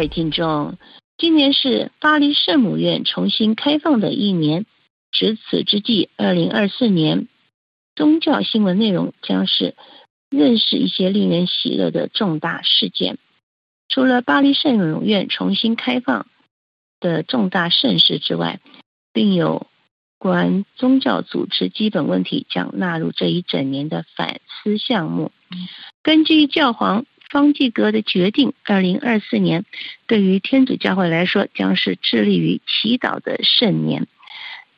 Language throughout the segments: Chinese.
各位听众，今年是巴黎圣母院重新开放的一年。值此之际，二零二四年宗教新闻内容将是认识一些令人喜乐的重大事件。除了巴黎圣母院重新开放的重大盛事之外，并有关宗教组织基本问题将纳入这一整年的反思项目。根据教皇方济各的决定，二零二四年对于天主教会来说将是致力于祈祷的圣年。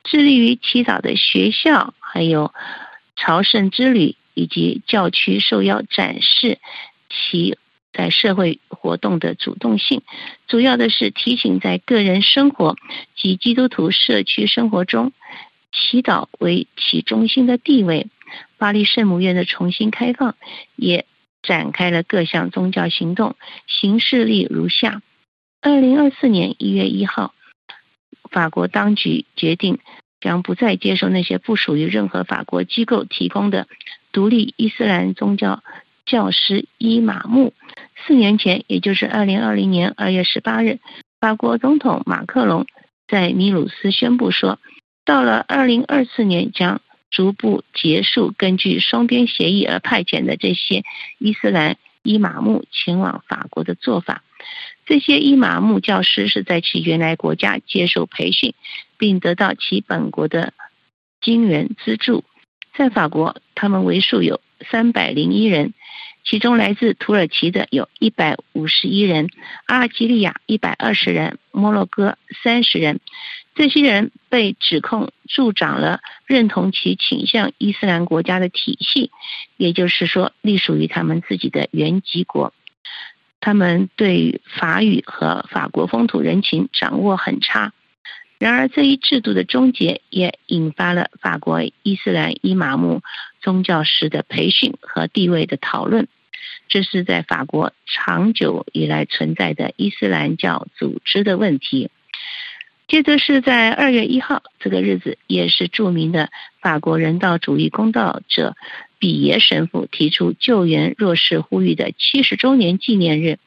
致力于祈祷的学校，还有朝圣之旅以及教区受邀展示其在社会活动的主动性，主要的是提醒在个人生活及基督徒社区生活中，祈祷为其中心的地位。巴黎圣母院的重新开放，也展开了各项宗教行动，行事例如下：二零二四年一月一号。法国当局决定将不再接受那些不属于任何法国机构提供的独立伊斯兰宗教教师伊玛目。四年前，也就是二零二零年二月十八日，法国总统马克龙在米鲁斯宣布说，到了二零二四年将逐步结束根据双边协议而派遣的这些伊斯兰伊玛目前往法国的做法。这些伊玛目教师是在其原来国家接受培训，并得到其本国的金元资助。在法国，他们为数有三百零一人，其中来自土耳其的有一百五十一人，阿尔及利亚一百二十人，摩洛哥三十人。这些人被指控助长了认同其倾向伊斯兰国家的体系，也就是说，隶属于他们自己的原籍国。他们对法语和法国风土人情掌握很差。然而，这一制度的终结也引发了法国伊斯兰伊玛目宗教师的培训和地位的讨论。这是在法国长久以来存在的伊斯兰教组织的问题。接着是在二月一号这个日子，也是著名的法国人道主义公道者。比耶神父提出救援弱势呼吁的七十周年纪念日，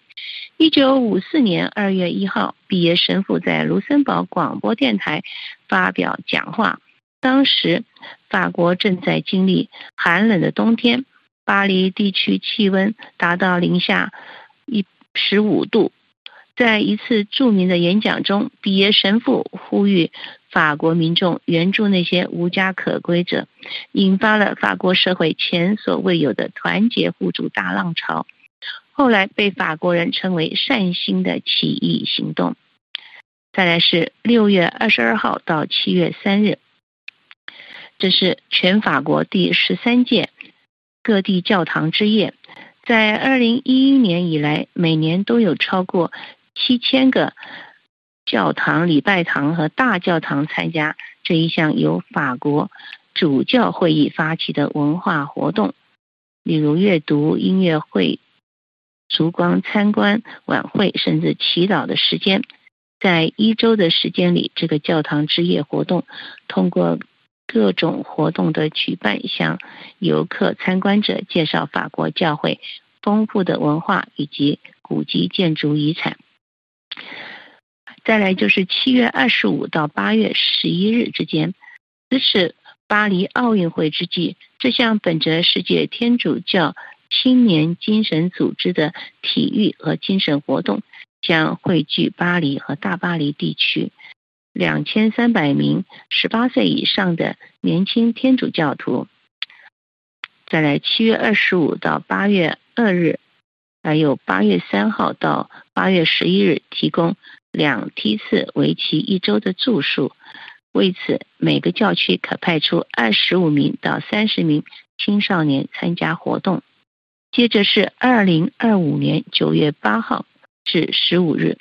一九五四年二月一号，比耶神父在卢森堡广播电台发表讲话。当时法国正在经历寒冷的冬天，巴黎地区气温达到零下一十五度。在一次著名的演讲中，比耶神父呼吁法国民众援助那些无家可归者，引发了法国社会前所未有的团结互助大浪潮。后来被法国人称为“善心的起义行动”。再来是六月二十二号到七月三日，这是全法国第十三届各地教堂之夜。在二零一一年以来，每年都有超过七千个教堂、礼拜堂和大教堂参加这一项由法国主教会议发起的文化活动，例如阅读、音乐会、烛光参观晚会，甚至祈祷的时间。在一周的时间里，这个教堂之夜活动通过各种活动的举办，向游客参观者介绍法国教会丰富的文化以及古迹建筑遗产。再来就是七月二十五到八月十一日之间，此时巴黎奥运会之际，这项本着世界天主教青年精神组织的体育和精神活动将汇聚巴黎和大巴黎地区两千三百名十八岁以上的年轻天主教徒。再来七月二十五到八月二日。还有八月三号到八月十一日，提供两梯次、为期一周的住宿。为此，每个教区可派出二十五名到三十名青少年参加活动。接着是二零二五年九月八号至十五日，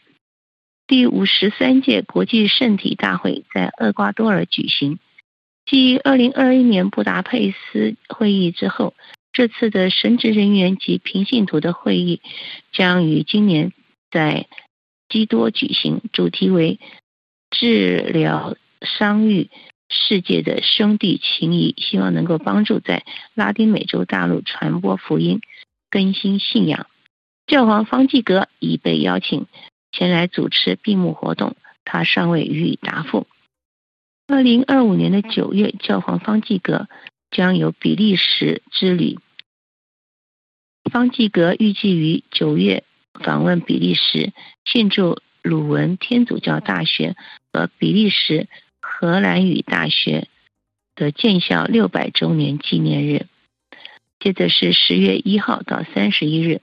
第五十三届国际圣体大会在厄瓜多尔举行。继二零二一年布达佩斯会议之后。这次的神职人员及平信徒的会议将于今年在基多举行，主题为治疗伤愈世界的兄弟情谊，希望能够帮助在拉丁美洲大陆传播福音、更新信仰。教皇方济格已被邀请前来主持闭幕活动，他尚未予以答复。二零二五年的九月，教皇方济格将有比利时之旅。方济格预计于九月访问比利时，庆祝鲁文天主教大学和比利时荷兰语大学的建校六百周年纪念日。接着是十月一号到三十一日，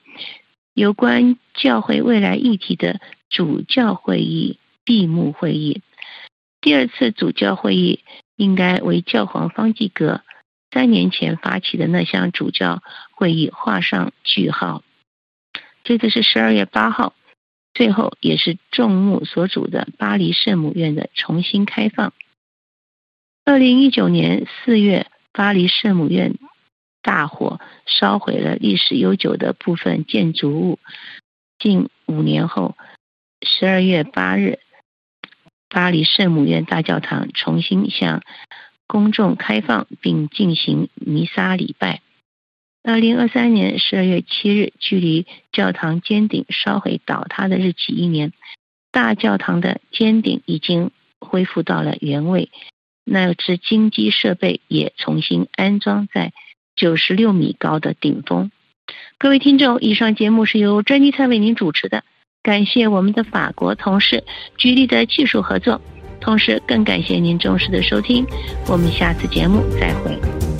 有关教会未来议题的主教会议闭幕会议。第二次主教会议应该为教皇方济各三年前发起的那项主教会议画上句号。这次是十二月八号，最后也是众目所瞩的巴黎圣母院的重新开放。二零一九年四月，巴黎圣母院大火烧毁了历史悠久的部分建筑物。近五年后，十二月八日，巴黎圣母院大教堂重新向公众开放，并进行弥撒礼拜。二零二三年十二月七日，距离教堂尖顶烧毁倒塌的日期一年，大教堂的尖顶已经恢复到了原位，那只金鸡设备也重新安装在九十六米高的顶峰。各位听众，以上节目是由专辑菜为您主持的。感谢我们的法国同事居力的技术合作，同时更感谢您忠实的收听，我们下次节目再会。